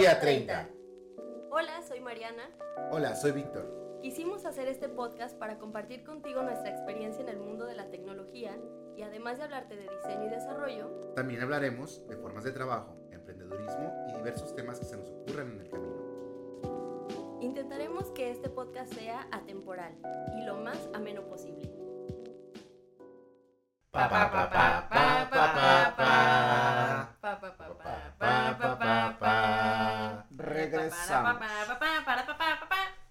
Día 30. Hola, soy Mariana. Hola, soy Víctor. Quisimos hacer este podcast para compartir contigo nuestra experiencia en el mundo de la tecnología y además de hablarte de diseño y desarrollo, También hablaremos de formas de trabajo, emprendedurismo y diversos temas que se nos ocurran en el camino. intentaremos que este podcast sea atemporal y lo más ameno posible. Pa, pa, pa, Regresamos.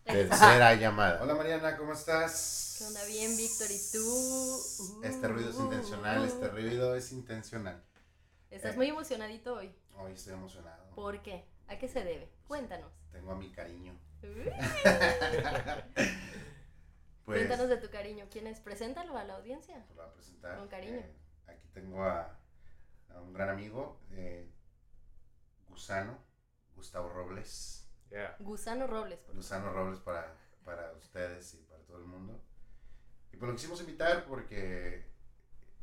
Tercera llamada. Hola Mariana, ¿cómo estás? ¿Qué onda? Bien, Víctor, ¿y tú? Este ruido es intencional, este ruido es intencional. Estás muy emocionadito hoy. Hoy estoy emocionado. ¿Por qué? ¿A qué se debe? Cuéntanos. Tengo a mi cariño. Pues, Cuéntanos de tu cariño. ¿Quién es? Preséntalo a la audiencia. te lo voy a presentar. Con cariño. Eh, aquí tengo a, a un gran amigo, eh, Gusano, Gustavo Robles. Yeah. Gusano Robles. por Gusano Robles para, para ustedes y para todo el mundo. Y pues lo quisimos invitar porque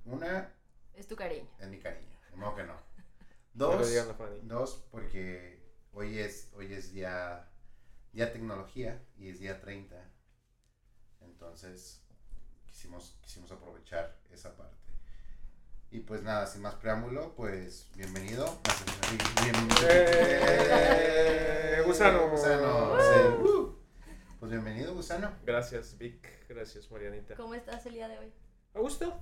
una Es tu cariño. es mi cariño, de modo que no. No Dos, dos porque hoy es, hoy es día, día tecnología y es día 30. Entonces quisimos, quisimos aprovechar esa parte. Y pues nada, sin más preámbulo, pues bienvenido. ¡Eh! Gusano. Gusano, sí. Uh. Pues bienvenido, Gusano. Gracias, Vic. Gracias, Marianita. ¿Cómo estás el día de hoy? ¿A gusto?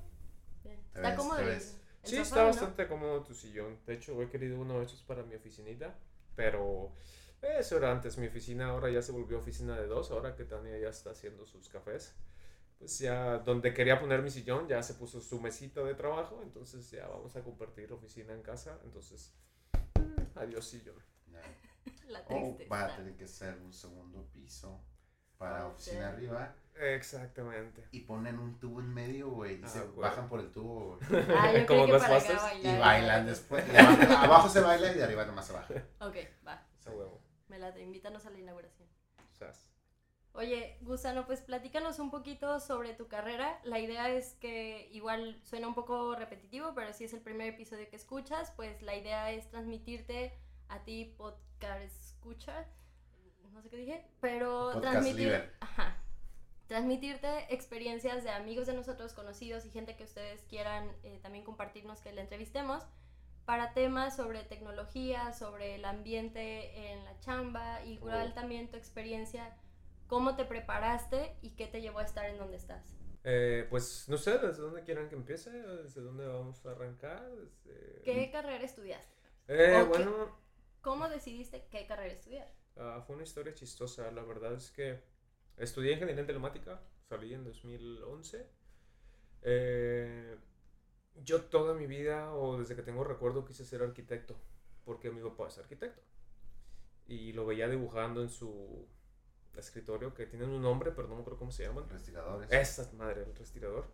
Bien. Está ves- cómodo el, el Sí, está ¿no? bastante cómodo tu sillón. De hecho, he querido uno de esos para mi oficinita. Pero eso era antes mi oficina. Ahora ya se volvió oficina de dos. Ahora que Tania ya está haciendo sus cafés. Pues ya donde quería poner mi sillón ya se puso su mesita de trabajo. Entonces ya vamos a compartir oficina en casa. Entonces, mm, adiós sillón. Ya. La O tristeza. va a tener que ser un segundo piso para oficina arriba Exactamente. y ponen un tubo en medio, güey, y Ah, se güey. bajan por el tubo güey, Ah, yo Como Busters. bailar. y bailan después. Y abajo, abajo se baila y de arriba nomás se baja. Ok, va. Esa huevo. Me la invítanos a la inauguración. Sas. Oye, Gusano, pues platícanos un poquito sobre tu carrera. La idea es que igual suena un poco repetitivo, pero si es el primer episodio que escuchas, pues la idea es transmitirte a ti podcast escucha, no sé qué dije, pero Podcast transmitir, ajá, transmitirte experiencias de amigos de nosotros conocidos y gente que ustedes quieran eh, también compartirnos que le entrevistemos para temas sobre tecnología, sobre el ambiente en la chamba, igual Oh. también tu experiencia, cómo te preparaste y qué te llevó a estar en donde estás. Eh, pues no sé, ¿desde dónde quieran que empiece? ¿Desde dónde vamos a arrancar? Desde- ¿Qué carrera estudiaste? Eh, qué- bueno, ¿Cómo decidiste qué carrera estudiar? ah, fue una historia chistosa. La verdad es que estudié ingeniería en telemática, salí en 2011. Eh, yo toda mi vida, o desde que tengo recuerdo, quise ser arquitecto, porque mi papá es arquitecto. Y lo veía dibujando en su escritorio, que tienen un nombre, pero no me acuerdo cómo se llaman. Respiradores. Esa madre, el respirador.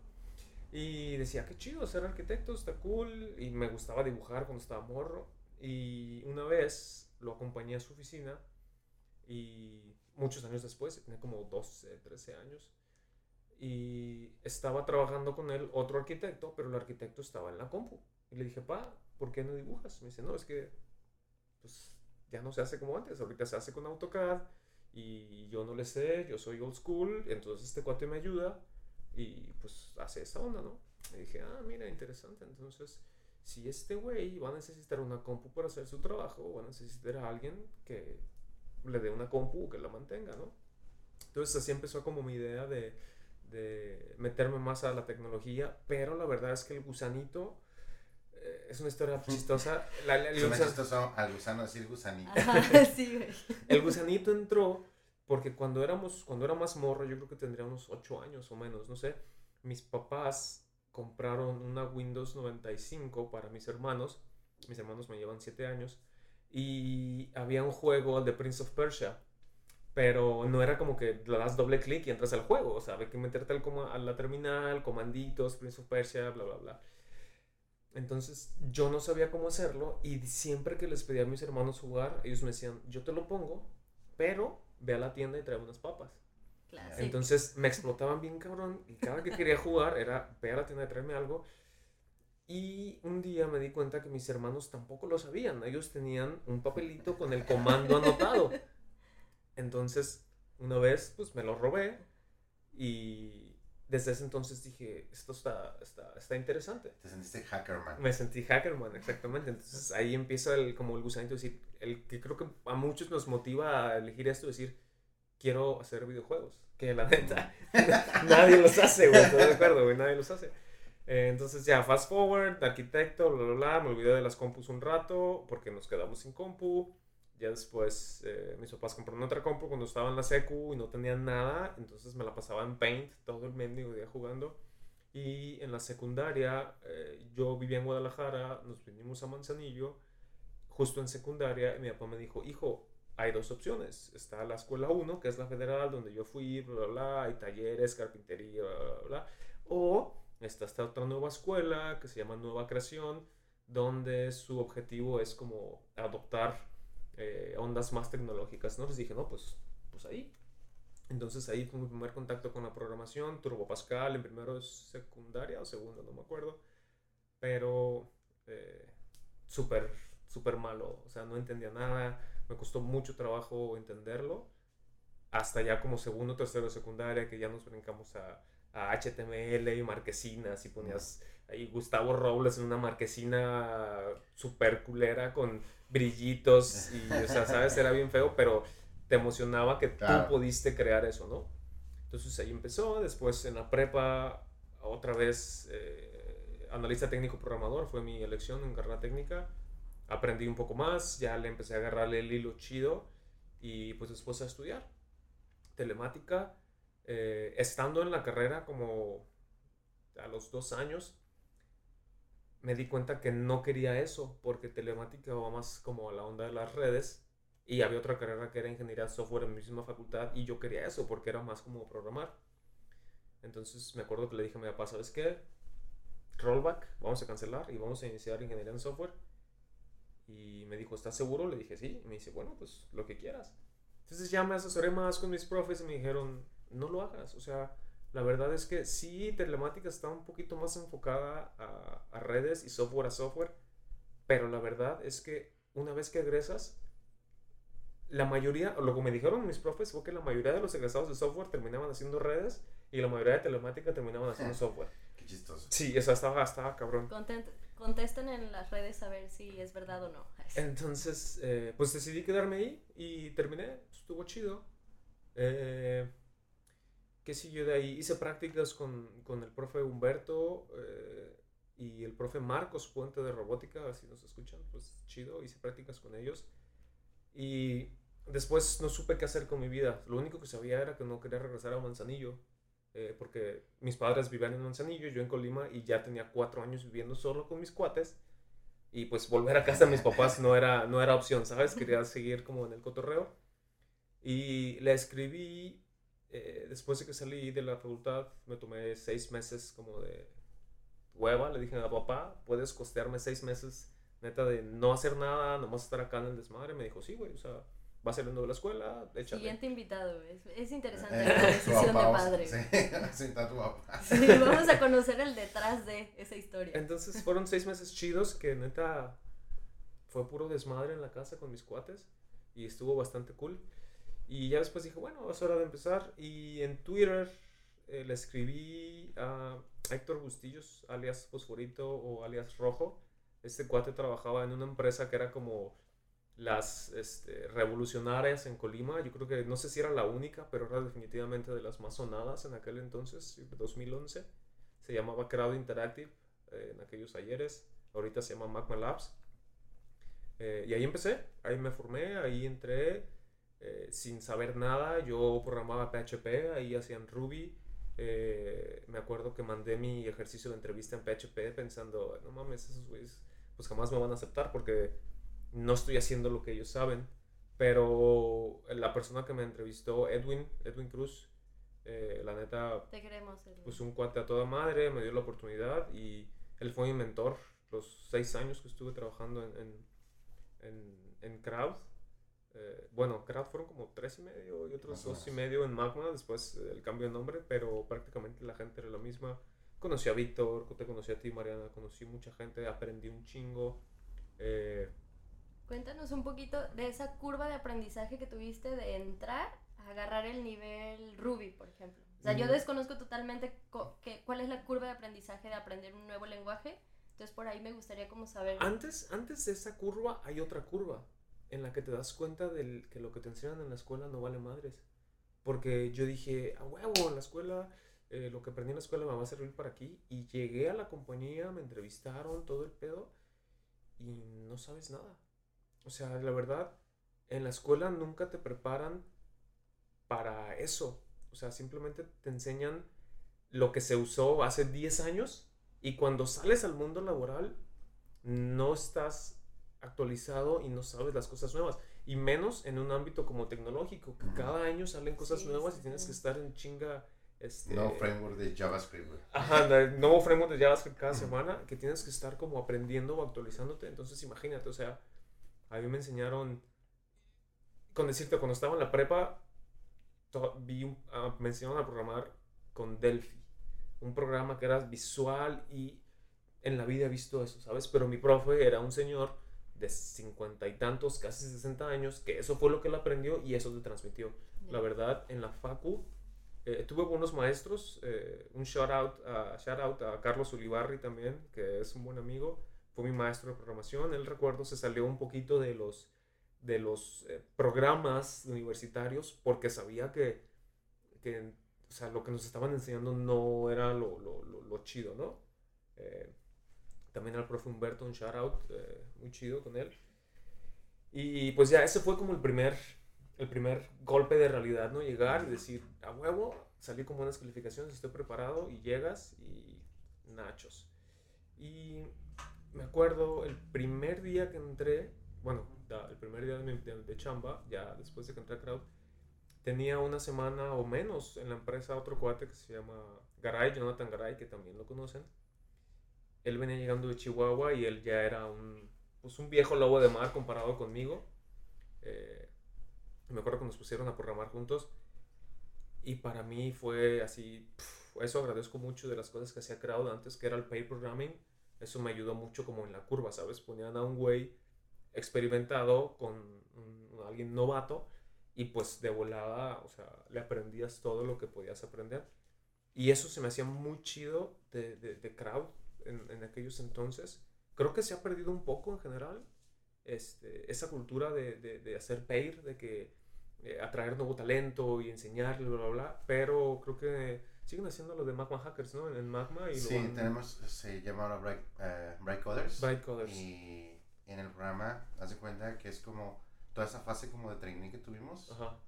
Y decía, qué chido ser arquitecto, está cool. Y me gustaba dibujar cuando estaba morro. Y una vez lo acompañé a su oficina. Y muchos años después, tenía como 12, 13 años. Y estaba trabajando con él otro arquitecto, pero el arquitecto estaba en la compu. Y le dije, pa, ¿por qué no dibujas? Me dice, no, es que pues ya no se hace como antes. Ahorita se hace con AutoCAD. Y yo no le sé, yo soy old school. Entonces este cuate me ayuda y pues hace esa onda, ¿no? Y dije, ah, mira, interesante. Entonces, si este güey va a necesitar una compu para hacer su trabajo, va a necesitar a alguien que le dé una compu que la mantenga, ¿no? Entonces así empezó como mi idea de, de meterme más a la tecnología, pero la verdad es que el gusanito es una historia chistosa. La- la- el Suena gusan- chistoso al gusano decir gusanito. Ajá, sí, güey. el gusanito entró porque cuando éramos, cuando era más morro, yo creo que tendría unos 8 años o menos, no sé, mis papás compraron una Windows 95 para mis hermanos, mis hermanos me llevan 7 años, y había un juego, el de Prince of Persia, pero no era como que le das doble clic y entras al juego, o sea, había que meterte al a la terminal, comanditos, Prince of Persia, bla, bla, bla. Entonces yo no sabía cómo hacerlo y siempre que les pedía a mis hermanos jugar, ellos me decían, yo te lo pongo, pero ve a la tienda y trae unas papas. Entonces me explotaban bien cabrón y cada que quería jugar era ve a la tienda y traerme algo. Y un día me di cuenta que mis hermanos tampoco lo sabían. Ellos tenían un papelito con el comando anotado. Entonces, una vez, pues me lo robé y desde ese entonces dije, esto está, está, está interesante. Te sentiste hackerman. Me sentí hackerman, exactamente. Entonces ahí empieza el, como el gusanito, decir, el que creo que a muchos nos motiva a elegir esto, decir, quiero hacer videojuegos. Que la neta, nadie los hace, güey, estoy de acuerdo, güey, nadie los hace. Eh, entonces ya, fast forward, arquitecto, bla, bla, bla, me olvidé de las compus un rato porque nos quedamos sin compu. Ya después eh, mis papás compraron otra compu cuando estaba en la secu y no tenían nada, entonces me la pasaba en Paint todo el mendigo día jugando. Y en la secundaria, eh, yo vivía en Guadalajara, nos vinimos a Manzanillo, justo en secundaria, y mi papá me dijo, hijo, hay dos opciones. Está la escuela 1, que es la federal, donde yo fui, bla, bla, bla, hay talleres, carpintería, bla, bla, bla. O está esta otra nueva escuela que se llama Nueva Creación, donde su objetivo es como adoptar eh, ondas más tecnológicas, ¿no? Les dije, no, pues, pues ahí. Entonces ahí fue mi primer contacto con la programación, Turbo Pascal, en primero de secundaria o segundo, no me acuerdo. Pero eh, súper, súper malo, o sea, no entendía nada, me costó mucho trabajo entenderlo. Hasta ya como segundo, tercero de secundaria, que ya nos brincamos a, a HTML y marquesinas y ponías ahí Gustavo Robles en una marquesina super culera con brillitos y, o sea, sabes, era bien feo, pero te emocionaba que tú pudiste crear eso, ¿no? Entonces ahí empezó, después en la prepa, otra vez, eh, analista técnico programador, fue mi elección en carrera técnica, aprendí un poco más, ya le empecé a agarrarle el hilo chido y pues después a estudiar telemática, eh, estando en la carrera como a los dos años, me di cuenta que no quería eso, porque telemática va más como a la onda de las redes y había otra carrera que era ingeniería de software en mi misma facultad y yo quería eso porque era más como programar. Entonces me acuerdo que le dije a mi papá, ¿sabes qué? Rollback, vamos a cancelar y vamos a iniciar ingeniería en software. Y me dijo, ¿estás seguro? Le dije, sí. Y me dice, bueno, pues lo que quieras. Entonces ya me asesoré más con mis profes y me dijeron, no lo hagas. O sea, la verdad es que sí, telemática está un poquito más enfocada a, redes y software a software, pero la verdad es que una vez que egresas, la mayoría, lo que me dijeron mis profes fue que la mayoría de los egresados de software terminaban haciendo redes y la mayoría de telemática terminaban haciendo software. Qué chistoso. Sí, eso estaba, estaba cabrón. contesten en las redes a ver si es verdad o no. Entonces, eh, pues decidí quedarme ahí y terminé. Estuvo chido. Eh, ¿Qué siguió de ahí? Hice prácticas con, con el profe Humberto eh, y el profe Marcos Puente de Robótica, así nos escuchan, pues chido, hice prácticas con ellos. Y después no supe qué hacer con mi vida. Lo único que sabía era que no quería regresar a Manzanillo, eh, porque mis padres vivían en Manzanillo, yo en Colima, y ya tenía cuatro años viviendo solo con mis cuates. Y pues volver a casa de mis papás no era, no era opción, ¿sabes? Quería seguir como en el cotorreo. Y le escribí eh, después de que salí de la facultad, me tomé seis meses como de hueva. Le dije a papá, ¿puedes costearme seis meses, neta, de no hacer nada, nomás estar acá en el desmadre? Me dijo, sí, güey, o sea, va saliendo de la escuela, échale. Siguiente invitado, es, es interesante eh, la decisión de padre. Sí, sí, está tu papá. Sí, vamos a conocer el detrás de esa historia. Entonces fueron seis meses chidos que neta fue puro desmadre en la casa con mis cuates y estuvo bastante cool. Y ya después dije, bueno, es hora de empezar. Y en Twitter eh, le escribí a Héctor Bustillos, alias Fosforito o alias Rojo. Este cuate trabajaba en una empresa que era como las este, revolucionarias en Colima. Yo creo que no sé si era la única, pero era definitivamente de las más sonadas en aquel entonces, 2011. Se llamaba Crowd Interactive eh, en aquellos ayeres. Ahorita se llama Magma Labs. Eh, y ahí empecé, ahí me formé, ahí entré. Eh, sin saber nada. Yo programaba PHP, ahí hacían Ruby. Eh, me acuerdo que mandé mi ejercicio de entrevista en PHP pensando, no mames, esos güeyes pues jamás me van a aceptar porque no estoy haciendo lo que ellos saben. Pero la persona que me entrevistó, Edwin, Edwin Cruz, eh, la neta, Te queremos, pues un cuate a toda madre, me dio la oportunidad y él fue mi mentor los seis años que estuve trabajando en, en, en, en Crowd. Eh, bueno, Crowd fueron como tres y medio y otros dos y medio en Magma, después el cambio de nombre, pero prácticamente la gente era la misma. conocí a Víctor, te conocí a ti, Mariana, conocí mucha gente, aprendí un chingo. Eh, Cuéntanos un poquito de esa curva de aprendizaje que tuviste de entrar a agarrar el nivel Ruby, por ejemplo. O sea, yo desconozco totalmente que, cuál es la curva de aprendizaje de aprender un nuevo lenguaje. Entonces, por ahí me gustaría como saber. Antes, antes de esa curva hay otra curva en la que te das cuenta del, que lo que te enseñan en la escuela no vale madres. Porque yo dije, a huevo, en la escuela, eh, lo que aprendí en la escuela me va a servir para aquí. Y llegué a la compañía, me entrevistaron, todo el pedo, y no sabes nada. O sea, la verdad, en la escuela nunca te preparan para eso. O sea, simplemente te enseñan lo que se usó hace 10 años y cuando sales al mundo laboral no estás actualizado y no sabes las cosas nuevas. Y menos en un ámbito como tecnológico, que Ujú. cada año salen cosas Sí, nuevas sí, y tienes sí. que estar en chinga. Este, No framework de JavaScript. Ajá, nuevo framework de JavaScript cada semana que tienes que estar como aprendiendo o actualizándote. Entonces, imagínate, o sea, a mí me enseñaron, con decirte, cuando estaba en la prepa, vi un- ah, me enseñaron a programar con Delphi, un programa que era visual y en la vida he visto eso, ¿sabes? Pero mi profe era un señor de cincuenta y tantos, casi 60 años, que eso fue lo que él aprendió y eso te transmitió. La verdad, en la facu eh, tuve buenos maestros. eh, un shout out, a, shout out a Carlos Ulibarri también, que es un buen amigo. Fue mi maestro de programación. Él, recuerdo, se salió un poquito de los, de los eh, programas universitarios porque sabía que, que o sea, lo que nos estaban enseñando no era lo, lo, lo, lo chido, ¿no? Eh, también al profe Humberto, un shout out, eh, muy chido con él. Y pues ya, ese fue como el primer, el primer golpe de realidad, ¿no? Llegar y decir, a huevo, salí con buenas calificaciones, estoy preparado y llegas y nachos. Y me acuerdo el primer día que entré, bueno, el primer día de, mi- de- de chamba, ya después de que entré a Crowd, tenía una semana o menos en la empresa otro cuate que se llama Garay, Jonathan Garay, que también lo conocen. Él venía llegando de Chihuahua y él ya era un, pues un viejo lobo de mar comparado conmigo. Eh, me acuerdo que nos pusieron a programar juntos y para mí fue así, eso agradezco mucho de las cosas que hacía Crowd antes, que era el pair programming. Eso me ayudó mucho como en la curva, ¿sabes? Ponían a un güey experimentado con alguien novato y pues de volada, o sea, le aprendías todo lo que podías aprender. Y eso se me hacía muy chido de, de, de Crowd en, en aquellos entonces. Creo que se ha perdido un poco en general este, esa cultura de, de, de hacer pair, de que eh, atraer nuevo talento y enseñarle, bla, bla, bla. Pero creo que siguen haciendo lo de Magma Hackers, ¿no? En, en Magma y Sí, lo van- tenemos, se llama ahora Bright, eh, Bright Coders. Bright Coders. Y en el programa, haz de cuenta que es como toda esa fase como de training que tuvimos, Ajá.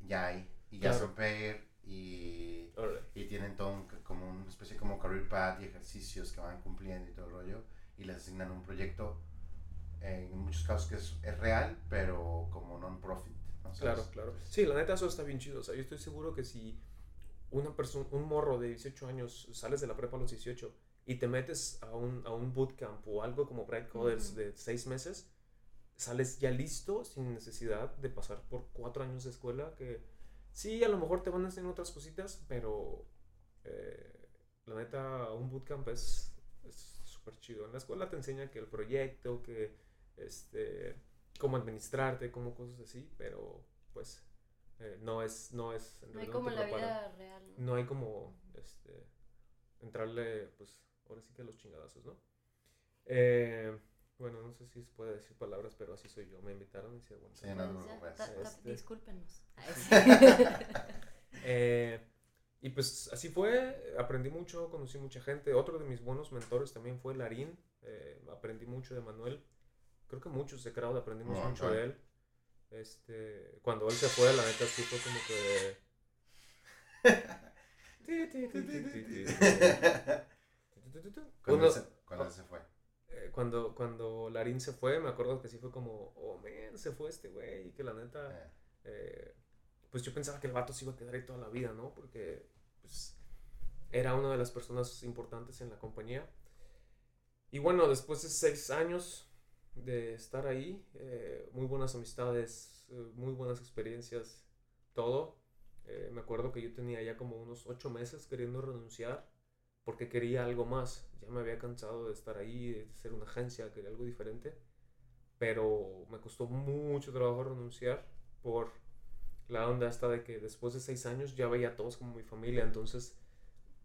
ya hay. Y ya Claro. son pair y, y tienen todo un, como una especie como career path y ejercicios que van cumpliendo y todo el rollo. Y les asignan un proyecto, en muchos casos que es, es real, pero como non-profit. ¿no? Claro, claro. Sí, la neta eso está bien chido. O sea, yo estoy seguro que si una persona, un morro de 18 años sales de la prepa a los 18 y te metes a un, a un bootcamp o algo como Bright Coders de 6 meses, sales ya listo sin necesidad de pasar por 4 años de escuela que sí, a lo mejor te van a enseñar otras cositas, pero eh, la neta un bootcamp es súper chido. En la escuela te enseña que el proyecto, que este cómo administrarte, cómo cosas así, pero pues eh, no es, no es, en No hay como la vida real. ¿no? No hay como, este, entrarle, pues, ahora sí que a los chingadazos, ¿no? Eh, bueno, no sé si se puede decir palabras, pero así soy yo. Me invitaron y decía, bueno. Sí, no ta- Este- Discúlpenos. Eh, y pues así fue, aprendí mucho, conocí mucha gente. Otro de mis buenos mentores también fue Larín. eh, aprendí mucho de Manuel. Creo que muchos de Crowd aprendimos mucho de él. Este, cuando él se fue, la neta sí fue como que. Cuando, se, cuando él se fue. Eh, cuando, cuando Larín se fue, me acuerdo que sí fue como, oh man, se fue este güey. Y que la neta, Eh, eh, pues yo pensaba que el vato se iba a quedar ahí toda la vida, ¿no? Porque pues, era una de las personas importantes en la compañía. Y bueno, después de seis años de estar ahí, eh, muy buenas amistades, eh, muy buenas experiencias, todo. Eh, me acuerdo que yo tenía ya como unos ocho meses queriendo renunciar porque quería algo más. Ya me había cansado de estar ahí, de ser una agencia, quería algo diferente. Pero me costó mucho trabajo renunciar por la onda hasta de que después de seis años ya veía a todos como mi familia. Entonces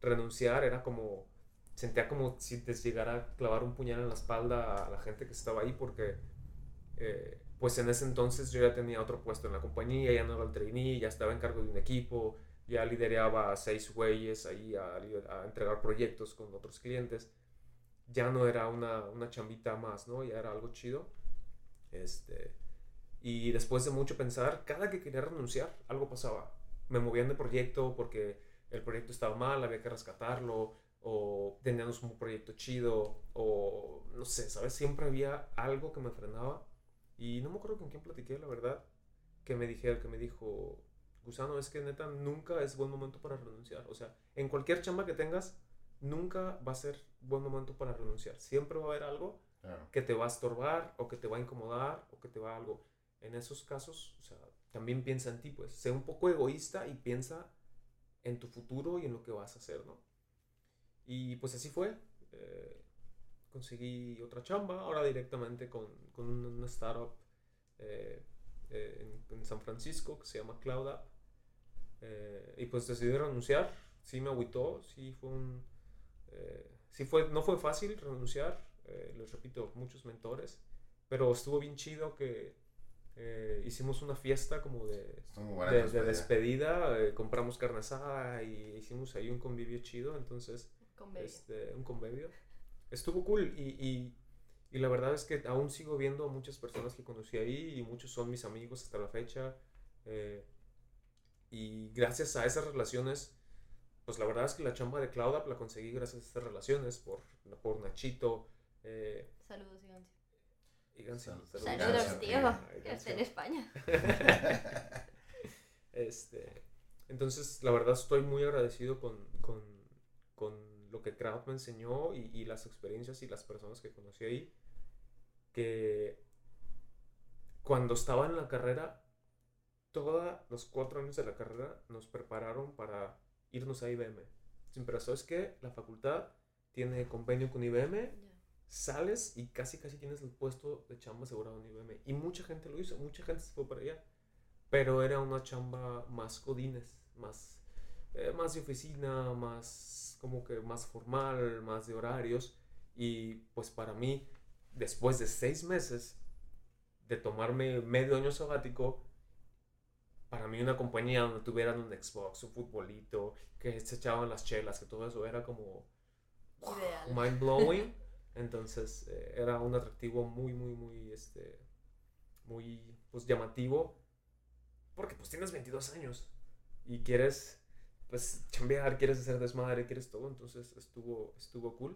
renunciar era como, sentía como si te llegara a clavar un puñal en la espalda a la gente que estaba ahí porque... Eh, pues en ese entonces yo ya tenía otro puesto en la compañía, ya no era el trainee, ya estaba en cargo de un equipo, ya lideraba a seis güeyes ahí a, a, entregar proyectos con otros clientes. Ya no era una, una, chambita más, ¿no? Ya era algo chido. Este, y después de mucho pensar, cada que quería renunciar, algo pasaba. Me movían de proyecto porque el proyecto estaba mal, había que rescatarlo, o teníamos un proyecto chido, o no sé, ¿sabes? Siempre había algo que me frenaba y no me acuerdo con quién platiqué, la verdad, que me dije, que me dijo, Gusano, es que neta nunca es buen momento para renunciar. O sea, en cualquier chamba que tengas, nunca va a ser buen momento para renunciar. Siempre va a haber algo que te va a estorbar o que te va a incomodar o que te va a algo. En esos casos, o sea, también piensa en ti, pues. Sé un poco egoísta y piensa en tu futuro y en lo que vas a hacer, ¿no? Y pues así fue. Eh, conseguí otra chamba, ahora directamente con, con una startup eh, eh, en, San Francisco que se llama CloudUp. Eh, y pues decidí renunciar, sí me agüitó, sí fue un... sí fue, no fue fácil renunciar, les repito, muchos mentores, pero estuvo bien chido que hicimos una fiesta como de, de, despedida, compramos carne asada y hicimos ahí un convivio chido, entonces... Este, un convivio. Estuvo cool y, y, y, la verdad es que aún sigo viendo a muchas personas que conocí ahí y muchos son mis amigos hasta la fecha. Eh, y gracias a esas relaciones, pues la verdad es que la chamba de CloudUp la conseguí gracias a estas relaciones por, por Nachito. Eh, saludos, Igancio. Saludos, saludos tío. Que en España. este, entonces, la verdad estoy muy agradecido con, con, con lo que Kraut me enseñó y, las experiencias y las personas que conocí ahí, que cuando estaba en la carrera, todos los cuatro años de la carrera nos prepararon para irnos a IBM. Siempre es que la facultad tiene convenio con IBM, sales y casi casi tienes el puesto de chamba asegurado en IBM. Y mucha gente lo hizo, mucha gente se fue para allá. Pero era una chamba más codines, más, eh, más de oficina, más como que más formal, más de horarios. Y pues para mí, después de seis meses de tomarme medio año sabático, para mí una compañía donde tuvieran un Xbox, un futbolito, que se echaban las chelas, que todo eso era como mind blowing. Entonces eh, era un atractivo muy, muy, muy, este, muy, pues llamativo. Porque pues tienes 22 años y quieres pues chambear, quieres hacer desmadre, quieres todo, entonces estuvo, estuvo cool.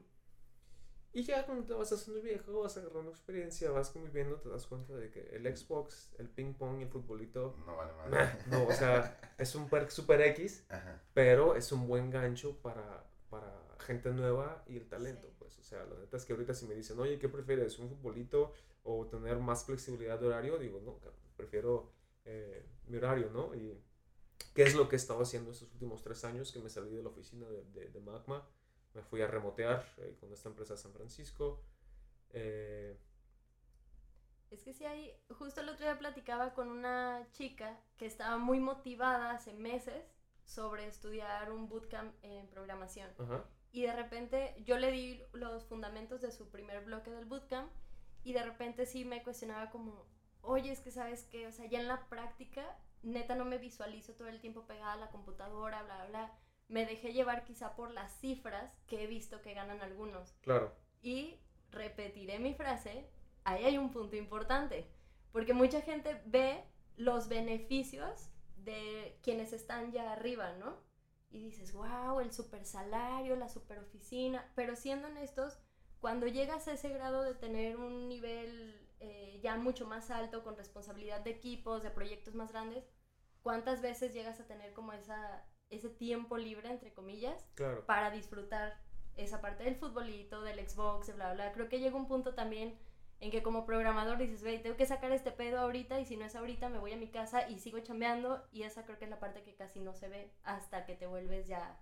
Y ya cuando te vas haciendo viejo, vas agarrando experiencia, vas conviviendo, te das cuenta de que el Xbox, el ping pong y el futbolito... No vale más. No, o sea, es un perk super X, pero es un buen gancho para, para gente nueva y el talento, pues. O sea, la neta es que ahorita si me dicen, oye, ¿qué prefieres? ¿Un futbolito o tener más flexibilidad de horario? Digo, no, prefiero eh, mi horario, ¿no? Y ¿Qué es lo que he estado haciendo estos últimos tres años que me salí de la oficina de, de, Magma? Me fui a remotear eh, con esta empresa de San Francisco. Eh, es que sí hay, justo el otro día platicaba con una chica que estaba muy motivada hace meses sobre estudiar un bootcamp en programación. Y de repente yo le di los fundamentos de su primer bloque del bootcamp y de repente sí me cuestionaba como, oye, es que sabes que, o sea, ya en la práctica neta no me visualizo todo el tiempo pegada a la computadora, bla, bla, bla. Me dejé llevar quizá por las cifras que he visto que ganan algunos. Claro. Y repetiré mi frase, ahí hay un punto importante, porque mucha gente ve los beneficios de quienes están ya arriba, ¿no? Y dices, wow, el super salario, la super oficina, pero siendo honestos, cuando llegas a ese grado de tener un nivel eh, ya mucho más alto, con responsabilidad de equipos, de proyectos más grandes, ¿cuántas veces llegas a tener como esa, ese tiempo libre, entre comillas, para disfrutar esa parte del futbolito, del Xbox, bla, bla? Creo que llega un punto también en que como programador dices, ve, tengo que sacar este pedo ahorita y si no es ahorita me voy a mi casa y sigo chambeando y esa creo que es la parte que casi no se ve hasta que te vuelves ya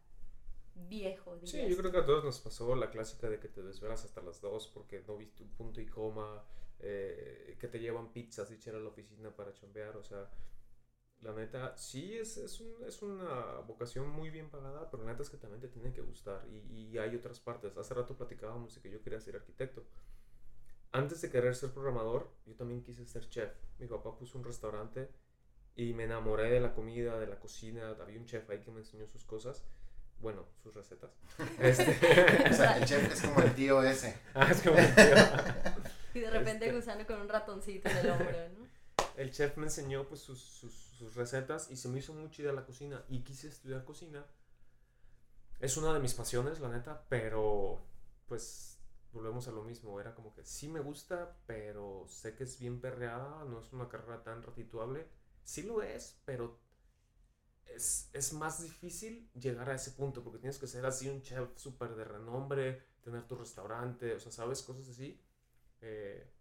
viejo. Sí, yo creo que a todos nos pasó la clásica de que te desvelas hasta las 2 porque no viste un punto y coma, eh, que te llevan pizzas y a la oficina para chambear, o sea, la neta, sí es, es, un, es, una vocación muy bien pagada, pero la neta es que también te tiene que gustar y, y hay otras partes. Hace rato platicábamos de que yo quería ser arquitecto. Antes de querer ser programador, yo también quise ser chef. Mi papá puso un restaurante y me enamoré de la comida, de la cocina. Había un chef ahí que me enseñó sus cosas. Bueno, sus recetas. Este... o sea, el chef es como el tío ese. Ah, es como el tío. y de repente este... gusano con un ratoncito en el hombro, ¿no? El chef me enseñó pues sus, sus, recetas y se me hizo muy chida la cocina y quise estudiar cocina. Es una de mis pasiones, la neta, pero pues volvemos a lo mismo. Era como que sí me gusta, pero sé que es bien perreada, no es una carrera tan retituable. Sí lo es, pero es, es, más difícil llegar a ese punto porque tienes que ser así un chef súper de renombre, tener tu restaurante, o sea, ¿sabes? Cosas así. Eh,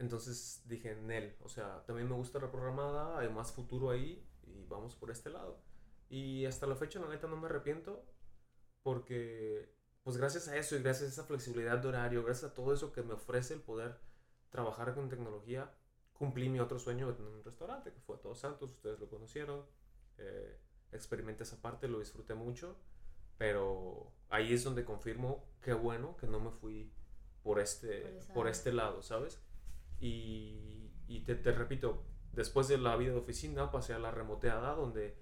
entonces dije, Nel, o sea, también me gusta la programada, hay más futuro ahí y vamos por este lado. Y hasta la fecha, la neta, no me arrepiento porque, pues gracias a eso y gracias a esa flexibilidad de horario, gracias a todo eso que me ofrece el poder trabajar con tecnología, cumplí mi otro sueño de tener un restaurante, que fue Todos Santos, ustedes lo conocieron. Eh, experimenté esa parte, lo disfruté mucho, pero ahí es donde confirmo qué bueno que no me fui por este, por, por este lado, ¿sabes? Y, y te, te, repito, después de la vida de oficina pasé a la remoteada donde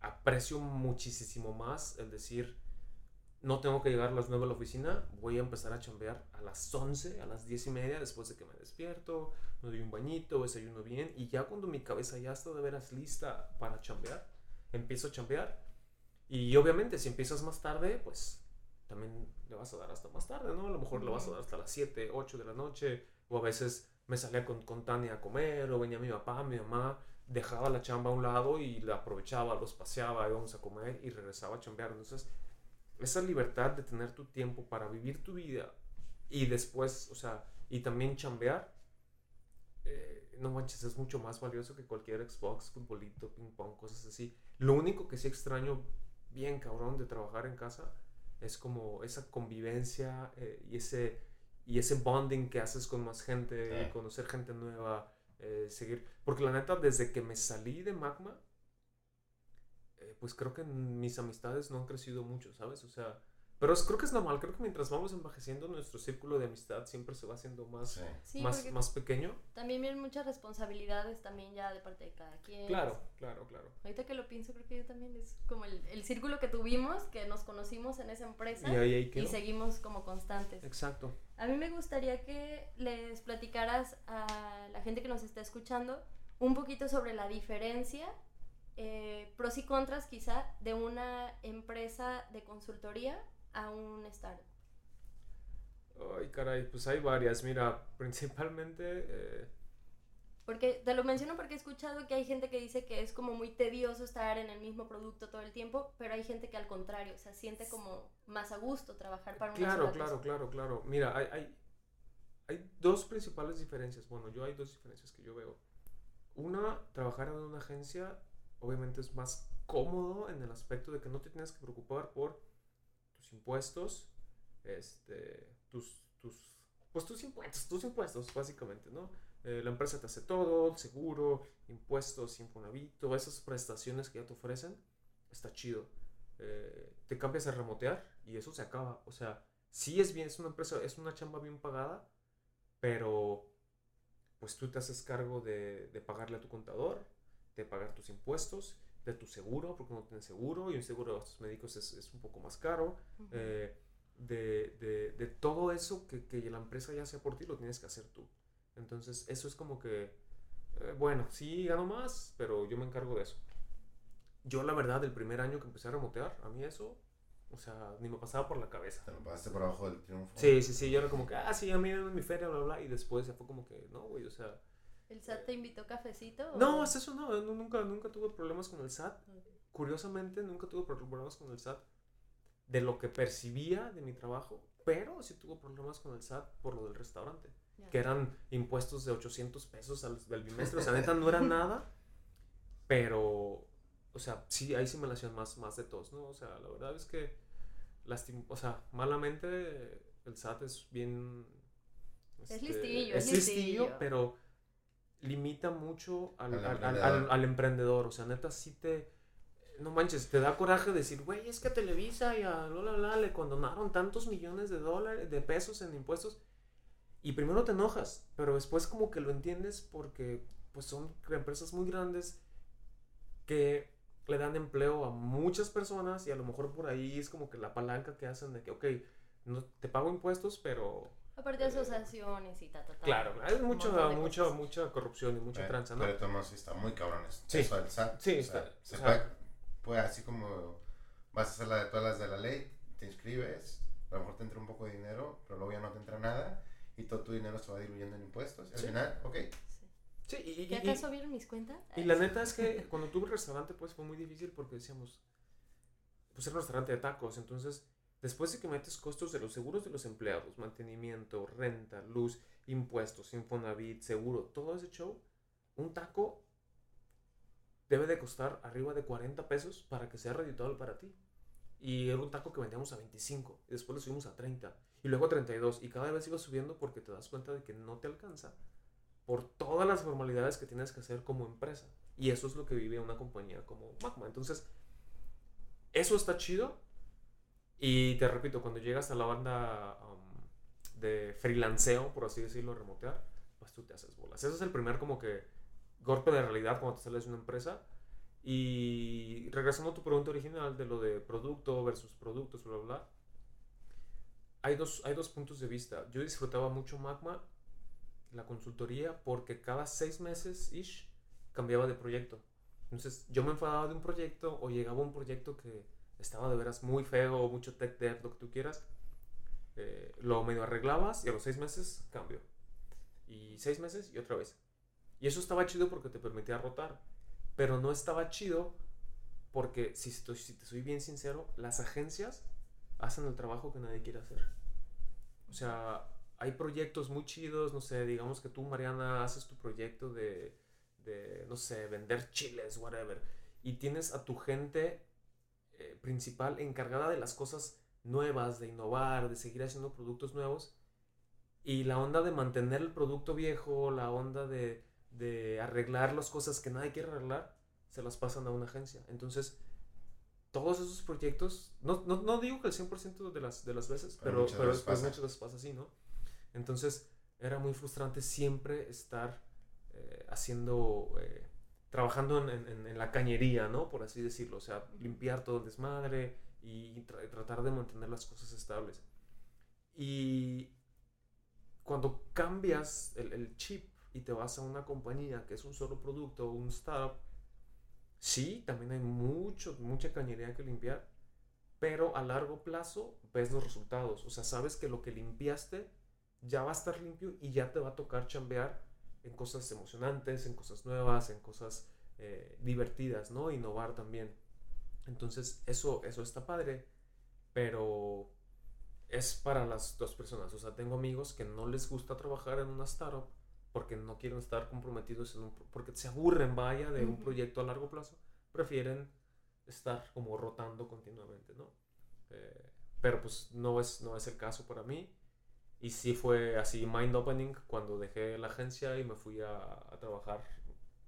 aprecio muchísimo más el decir, no tengo que llegar a las 9 a la oficina, voy a empezar a chambear a las 11, a las 10 y media después de que me despierto, me doy un bañito, desayuno bien y ya cuando mi cabeza ya está de veras lista para chambear, empiezo a chambear. Y obviamente si empiezas más tarde, pues también le vas a dar hasta más tarde, ¿no? A lo mejor le vas a dar hasta las 7, 8 de la noche o a veces me salía con, con Tania a comer, o venía mi papá, mi mamá, dejaba la chamba a un lado y la aprovechaba, los paseaba, íbamos a comer y regresaba a chambear. Entonces, esa libertad de tener tu tiempo para vivir tu vida y después, o sea, y también chambear, eh, no manches, es mucho más valioso que cualquier Xbox, futbolito, ping pong, cosas así. Lo único que sí extraño bien cabrón de trabajar en casa es como esa convivencia eh, y ese y ese bonding que haces con más gente, sí. conocer gente nueva, eh, seguir. Porque la neta, desde que me salí de Magma, eh, pues creo que mis amistades no han crecido mucho, ¿sabes? O sea, pero es, creo que es normal, creo que mientras vamos envejeciendo nuestro círculo de amistad siempre se va haciendo más, sí. más, sí, más pequeño. También vienen muchas responsabilidades también ya de parte de cada quien. Claro, claro, claro. Ahorita que lo pienso, creo que yo también es como el, el círculo que tuvimos, que nos conocimos en esa empresa y, ahí, ahí y seguimos como constantes. Exacto. A mí me gustaría que les platicaras a la gente que nos está escuchando un poquito sobre la diferencia eh, pros y contras quizá de una empresa de consultoría a un startup? Ay, caray, pues hay varias. Mira, principalmente... Eh... Porque te lo menciono porque he escuchado que hay gente que dice que es como muy tedioso estar en el mismo producto todo el tiempo, pero hay gente que al contrario, o sea, siente como más a gusto trabajar para una Claro, claro, claro, claro. Mira, hay, hay, hay dos principales diferencias. Bueno, yo hay dos diferencias que yo veo. Una, trabajar en una agencia obviamente es más cómodo en el aspecto de que no te tienes que preocupar por impuestos, este, tus, tus, pues tus impuestos, tus impuestos básicamente, ¿no? Eh, la empresa te hace todo, seguro, impuestos, Infonavit, todas esas prestaciones que ya te ofrecen, está chido. Eh, te cambias a remotear y eso se acaba. O sea, sí es bien, es una empresa, es una chamba bien pagada, pero pues tú te haces cargo de, de pagarle a tu contador, de pagar tus impuestos, de tu seguro, porque no tienes seguro y un seguro de gastos médicos es, es un poco más caro. Uh -huh. eh, de, de, de, todo eso que, que, la empresa ya sea por ti, lo tienes que hacer tú. Entonces, eso es como que, eh, bueno, sí gano más, pero yo me encargo de eso. Yo, la verdad, el primer año que empecé a remotear, a mí eso, o sea, ni me pasaba por la cabeza. Te lo pasaste por abajo del triunfo. Sí, sí, sí, yo era como que, ah, sí, a mí en mi feria, bla, bla, y después ya fue como que, no, güey, o sea ¿El SAT te invitó cafecito? O? No, es eso no, nunca, nunca tuve problemas con el SAT. Curiosamente, nunca tuve problemas con el SAT de lo que percibía de mi trabajo, pero sí tuve problemas con el SAT por lo del restaurante, yeah. que eran impuestos de 800 pesos al, al bimestre, o sea, neta no era nada, pero o sea, sí, ahí sí me la hacían más, más de todos, ¿no? O sea, la verdad es que, lastim o sea, malamente el SAT es bien... Es este, listillo, es es listillo, listillo. pero limita mucho al, Al al- al- emprendedor. O sea, neta, sí te. No manches, te da coraje decir, güey, es que a Televisa y a Lola la le condonaron tantos millones de dólares, de pesos en impuestos. Y primero te enojas, pero después como que lo entiendes porque pues son empresas muy grandes que le dan empleo a muchas personas y a lo mejor por ahí es como que la palanca que hacen de que, ok, no, te pago impuestos, pero Aparte de asociaciones y ta, ta, ta. Claro, hay montón de mucha, corrupción y mucha Pero- tranza, ¿no? Pero modos sí está muy cabrón eso. Sí. Eso del SAT. Sí, o sea, está- se o sea- puede, puede así como vas a hacer la de todas las de la ley, te inscribes, a lo mejor te entra un poco de dinero, pero luego ya no te entra nada y todo tu dinero se va diluyendo en impuestos. Y al Sí. final, ok, Sí. Sí, y, y- ¿Qué y- acaso vieron mis cuentas? y la neta es que cuando tuve el restaurante, pues fue muy difícil porque decíamos, pues era un restaurante de tacos, entonces después de que metes costos de los seguros de los empleados, mantenimiento, renta, luz, impuestos, Infonavit, seguro, todo ese show, un taco debe de costar arriba de 40 pesos para que sea redituable para ti. Y era un taco que vendíamos a 25, y después lo subimos a 30, y luego a 32, y cada vez iba subiendo porque te das cuenta de que no te alcanza por todas las formalidades que tienes que hacer como empresa. Y eso es lo que vive una compañía como Magma. Entonces, eso está chido. Y te repito, cuando llegas a la banda um, de freelanceo, por así decirlo, remotear, pues tú te haces bolas. Ese es el primer como que golpe de realidad cuando te sales de una empresa. Y regresando a tu pregunta original de lo de producto versus productos, bla, bla, bla. Hay dos, hay dos puntos de vista. Yo disfrutaba mucho Magma, la consultoría, porque cada seis meses, ish, cambiaba de proyecto. Entonces yo me enfadaba de un proyecto o llegaba un proyecto que estaba de veras muy feo, mucho tech dev, lo que tú quieras. eh, lo medio arreglabas y a los seis meses cambio. Y seis meses y otra vez. Y eso estaba chido porque te permitía rotar. Pero no estaba chido porque, si, estoy- si te soy bien sincero, las agencias hacen el trabajo que nadie quiere hacer. O sea, hay proyectos muy chidos, no sé, digamos que tú, Mariana, haces tu proyecto de, de no sé, vender chiles, whatever. Y tienes a tu gente eh, principal encargada de las cosas nuevas, de innovar, de seguir haciendo productos nuevos. Y la onda de mantener el producto viejo, la onda de, de arreglar las cosas que nadie quiere arreglar, se las pasan a una agencia. Entonces, todos esos proyectos, no, no, no digo que el 100% de las, de las veces, Pero pero, muchas pero, pasa. muchas veces pasa así, ¿no? Entonces, era muy frustrante siempre estar eh, haciendo, eh, trabajando en, la cañería, ¿no? Por así decirlo. O sea, limpiar todo el desmadre y tra- tratar de mantener las cosas estables. Y cuando cambias el, el chip y te vas a una compañía que es un solo producto, un startup, sí, también hay mucho, mucha cañería que limpiar, pero a largo plazo ves los resultados. O sea, sabes que lo que limpiaste ya va a estar limpio y ya te va a tocar chambear en cosas emocionantes, en cosas nuevas, en cosas eh, divertidas, ¿no? Innovar también. Entonces, eso, eso está padre, pero es para las dos personas. O sea, tengo amigos que no les gusta trabajar en una startup porque no quieren estar comprometidos en un... porque se aburren, vaya, de un proyecto a largo plazo. Prefieren estar como rotando continuamente, ¿no? Eh, pero pues no es, no es el caso para mí. Y sí fue así mind opening cuando dejé la agencia y me fui a, a trabajar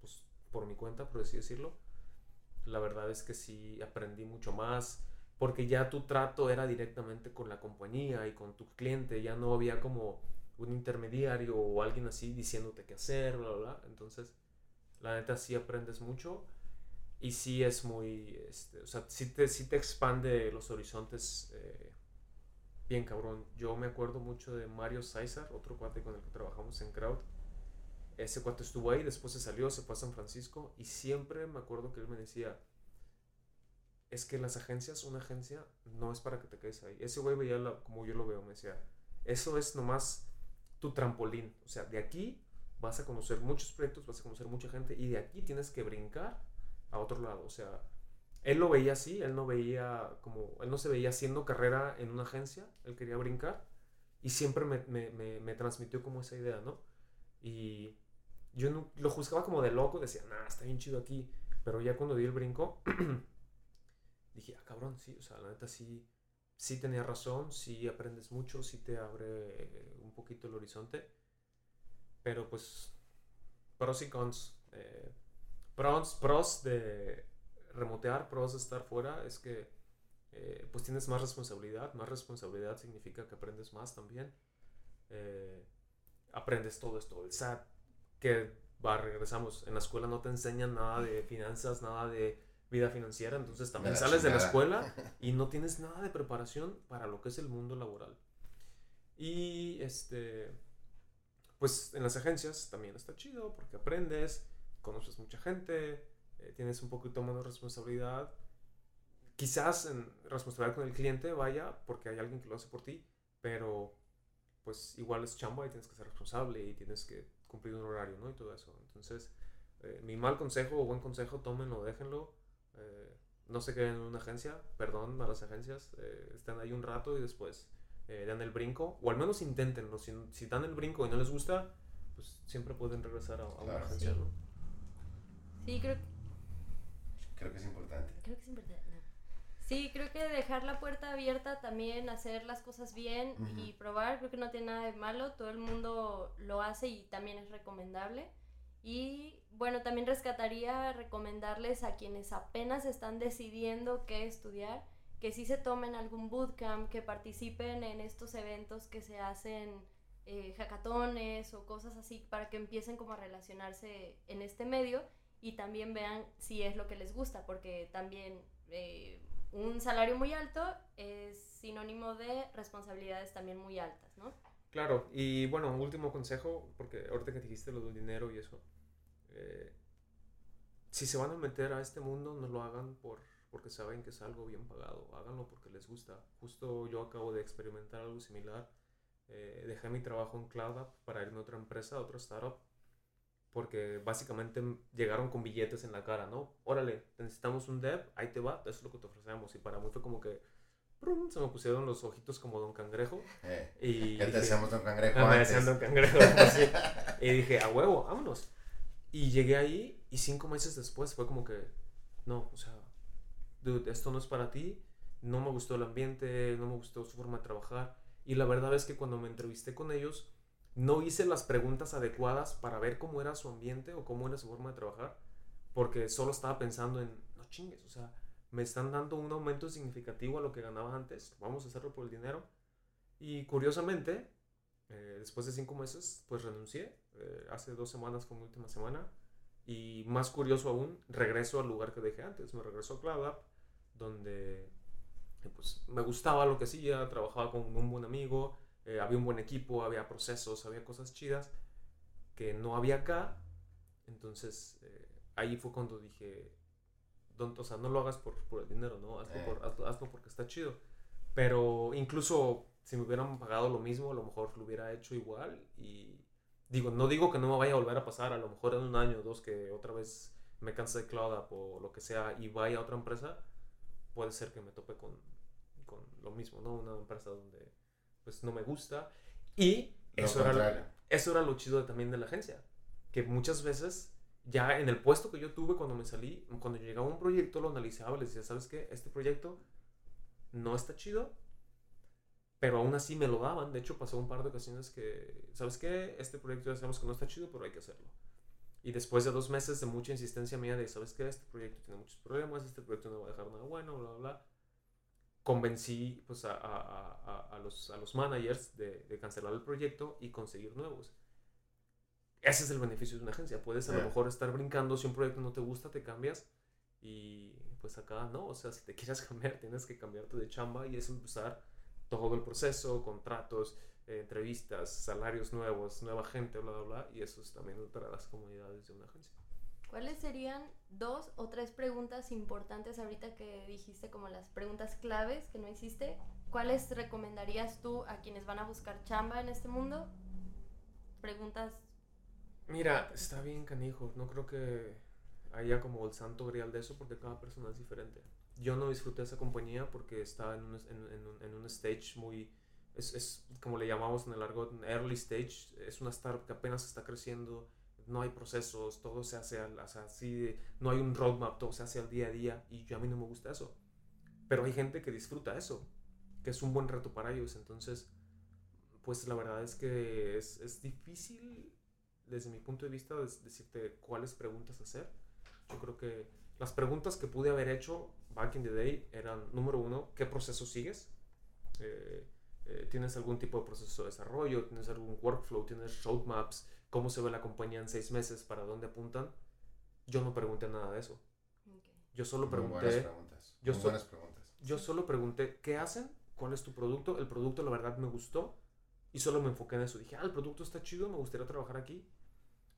pues, por mi cuenta, por así decirlo. La verdad es que sí aprendí mucho más porque ya tu trato era directamente con la compañía y con tu cliente, ya no había como un intermediario o alguien así diciéndote qué hacer, bla, bla. Entonces, la neta sí aprendes mucho y sí es muy, este, o sea, sí te, sí te expande los horizontes eh, bien cabrón. Yo me acuerdo mucho de Mario César, otro cuate con el que trabajamos en Crowd. Ese cuate estuvo ahí, después se salió, se fue a San Francisco y siempre me acuerdo que él me decía, es que las agencias, una agencia no es para que te quedes ahí. Ese güey veía la- como yo lo veo, me decía, eso es nomás tu trampolín. O sea, de aquí vas a conocer muchos proyectos, vas a conocer mucha gente y de aquí tienes que brincar a otro lado. O sea, él lo veía así, él no veía como, él no se veía haciendo carrera en una agencia, él quería brincar y siempre me, me, me, transmitió como esa idea, ¿no? Y yo no- lo juzgaba como de loco, decía, nah, está bien chido aquí, Pero ya cuando di el brinco, dije, ah, cabrón, sí, o sea, la neta sí, sí tenía razón, sí aprendes mucho, sí te abre un poquito el horizonte. Pero pues, pros y cons. Eh, pros, pros de remotear, pros de estar fuera, es que eh, pues tienes más responsabilidad. Más responsabilidad significa que aprendes más también. Eh, aprendes todo esto, el SAT, que va, regresamos, en la escuela no te enseñan nada de finanzas, nada de vida financiera, entonces también sales de la escuela y no tienes nada de preparación para lo que es el mundo laboral. Y este, pues en las agencias también está chido porque aprendes, conoces mucha gente, eh, tienes un poquito menos responsabilidad. Quizás en responsabilidad con el cliente vaya porque hay alguien que lo hace por ti, pero pues igual es chamba y tienes que ser responsable y tienes que cumplir un horario, ¿no? Y todo eso. Entonces, eh, mi mal consejo o buen consejo, tómenlo, déjenlo. Eh, no se queden en una agencia, perdón a las agencias, eh, están ahí un rato y después dan el brinco, o al menos inténtenlo. Si, si, dan el brinco y no les gusta, pues siempre pueden regresar a, una agencia, sí. ¿no? Sí, creo, creo que es importante. Creo que es importante. Sí, creo que dejar la puerta abierta también, hacer las cosas bien y probar, creo que no tiene nada de malo, todo el mundo lo hace y también es recomendable. Y bueno, también rescataría recomendarles a quienes apenas están decidiendo qué estudiar, que sí se tomen algún bootcamp, que participen en estos eventos que se hacen, eh, hackatones o cosas así, para que empiecen como a relacionarse en este medio y también vean si es lo que les gusta, porque también... Eh, un salario muy alto es sinónimo de responsabilidades también muy altas, ¿no? Claro, y bueno, último consejo, porque ahorita que dijiste lo del dinero y eso, eh, si se van a meter a este mundo, no lo hagan por, porque saben que es algo bien pagado, háganlo porque les gusta. Justo yo acabo de experimentar algo similar, eh, dejé mi trabajo en CloudUp para irme a otra empresa, a otra startup, porque básicamente llegaron con billetes en la cara, ¿no? Órale, necesitamos un dev, ahí te va, eso es lo que te ofrecemos. Y para mí fue como que se me pusieron los ojitos como Don Cangrejo. Eh, y ¿Qué te decíamos Don Cangrejo? Ah, me decían Don Cangrejo. pues, y dije, a huevo, vámonos. Y llegué ahí y cinco meses después fue como que, no, o sea, dude, esto no es para ti. No me gustó el ambiente, no me gustó su forma de trabajar. Y la verdad es que cuando me entrevisté con ellos, no hice las preguntas adecuadas para ver cómo era su ambiente o cómo era su forma de trabajar, porque solo estaba pensando en, no chingues, o sea, me están dando un aumento significativo a lo que ganaba antes, vamos a hacerlo por el dinero. Y curiosamente, eh, después de cinco meses, pues renuncié. Eh, hace dos semanas fue mi última semana. Y más curioso aún, regreso al lugar que dejé antes. Me regreso a CloudUp, donde pues, me gustaba lo que hacía, trabajaba con un buen amigo, eh, había un buen equipo, había procesos, había cosas chidas que no había acá. Entonces eh, ahí fue cuando dije, Don, o sea, no lo hagas por, por el dinero, ¿no? Hazlo, Eh. por- hazlo- hazlo porque está chido. Pero incluso si me hubieran pagado lo mismo, a lo mejor lo hubiera hecho igual. Y digo, no digo que no me vaya a volver a pasar, a lo mejor en un año o dos que otra vez me canse de CloudUp o lo que sea y vaya a otra empresa, puede ser que me tope con, con lo mismo, ¿no? Una empresa donde pues no me gusta. Y eso era, lo, eso era lo chido también de la agencia. Que muchas veces, ya en el puesto que yo tuve cuando me salí, cuando llegaba un proyecto, lo analizaba, les decía, ¿sabes qué? Este proyecto no está chido, pero aún así me lo daban. De hecho, pasó un par de ocasiones que, ¿sabes qué? Este proyecto ya sabemos que no está chido, pero hay que hacerlo. Y después de dos meses de mucha insistencia mía de, ¿sabes qué? Este proyecto tiene muchos problemas, este proyecto no va a dejar nada bueno, bla, bla, bla. Convencí pues, a, a- a- a los, a los managers de, de cancelar el proyecto y conseguir nuevos. Ese es el beneficio de una agencia. Puedes a lo mejor estar brincando, si un proyecto no te gusta, te cambias. Y pues acá no, o sea, si te quieres cambiar, tienes que cambiarte de chamba y es empezar todo el proceso, contratos, eh, entrevistas, salarios nuevos, nueva gente, bla, bla, bla. Y eso es también otra de las comunidades de una agencia. ¿Cuáles serían dos o tres preguntas importantes ahorita que dijiste como las preguntas claves que no hiciste? ¿Cuáles recomendarías tú a quienes van a buscar chamba en este mundo? Preguntas Mira, está bien canijo. No creo que haya como el santo grial de eso porque cada persona es diferente. Yo no disfruté esa compañía porque estaba en un, en, en un, en un stage muy... Es, es como le llamamos en el argot, early stage. Es una startup que apenas está creciendo. No hay procesos, todo se hace al- o sea, así, no hay un roadmap, todo se hace al día a día y yo a mí no me gusta eso. Pero hay gente que disfruta eso, que es un buen reto para ellos. Entonces, pues la verdad es que es, es difícil desde mi punto de vista decirte cuáles preguntas hacer. Yo creo que las preguntas que pude haber hecho back in the day eran, número uno, ¿qué proceso sigues? Eh, eh, ¿Tienes algún tipo de proceso de desarrollo? ¿Tienes algún workflow? ¿Tienes roadmaps? ¿Cómo se ve la compañía en seis meses? ¿Para dónde apuntan? Yo no pregunté nada de eso. Ok. Yo solo Muy buenas pregunté, preguntas. yo muy so- buenas preguntas. yo solo pregunté, ¿qué hacen? ¿Cuál es tu producto? El producto, la verdad, me gustó. Y solo me enfoqué en eso. Dije, ah, el producto está chido, me gustaría trabajar aquí.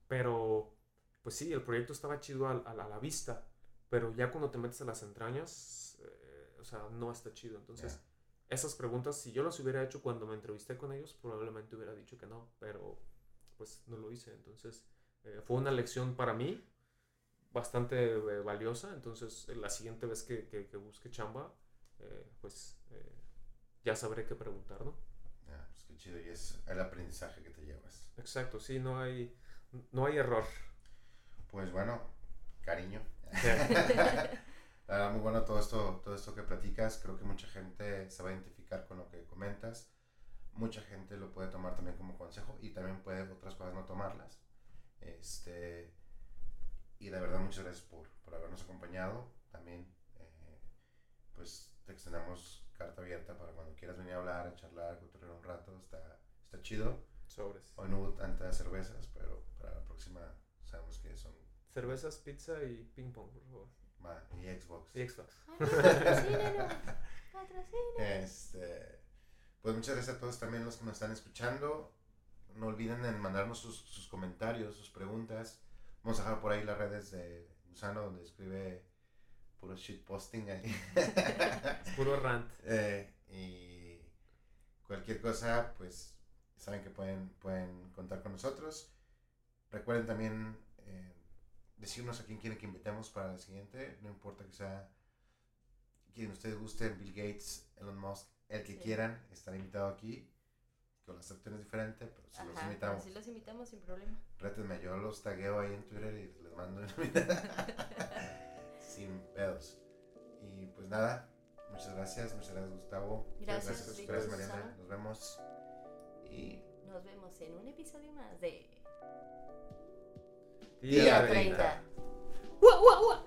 Pero, pues sí, el proyecto estaba chido al- al- a, la vista. Pero ya cuando te metes a las entrañas, eh, o sea, no está chido. Entonces, esas preguntas, si yo las hubiera hecho cuando me entrevisté con ellos, probablemente hubiera dicho que no. Pero, pues no lo hice. Entonces, eh, fue una lección para mí bastante eh, valiosa. Entonces, eh, la siguiente vez que, que- que busque chamba, eh, pues eh, ya sabré qué preguntar, ¿no? Ah, pues qué chido. Y es el aprendizaje que te llevas. Exacto, sí, no hay, no hay error. Pues bueno, cariño. La verdad, muy bueno todo esto, todo esto que platicas. Creo que mucha gente se va a identificar con lo que comentas. Mucha gente lo puede tomar también como consejo y también puede otras cosas no tomarlas. Este, y de verdad, muchas gracias por, por habernos acompañado. También, eh, pues te extendemos carta abierta para cuando quieras venir a hablar, a charlar, cotorrear un rato. Está, está chido. Sobres. Hoy no hubo tantas cervezas, pero para la próxima sabemos que son Cervezas, pizza y ping pong, por favor. ma, y Xbox. Y Xbox. Ay, patrocínenos, patrocínenos. Este, pues muchas gracias a todos también los que nos están escuchando. No olviden en mandarnos sus, sus comentarios, sus preguntas. Vamos a dejar por ahí las redes de Gusano donde escribe puro shitposting ahí. Es puro rant. Eh, y cualquier cosa, pues saben que pueden, pueden contar con nosotros. Recuerden también eh, decirnos a quién quieren que invitemos para la siguiente. No importa que sea quien ustedes gusten, Bill Gates, Elon Musk, el que Sí. quieran, estar invitado aquí. Con las opciones diferentes, pero si los invitamos, sí los invitamos sin problema. rétenme, yo los tagueo ahí en Twitter y les mando sin pedos. Y pues nada, muchas gracias, muchas gracias Gustavo. Gracias, gracias, Rico, gracias Mariana. Nos vemos. Y Nos vemos en un episodio más de Día 30. ¡Ua, ua, ua!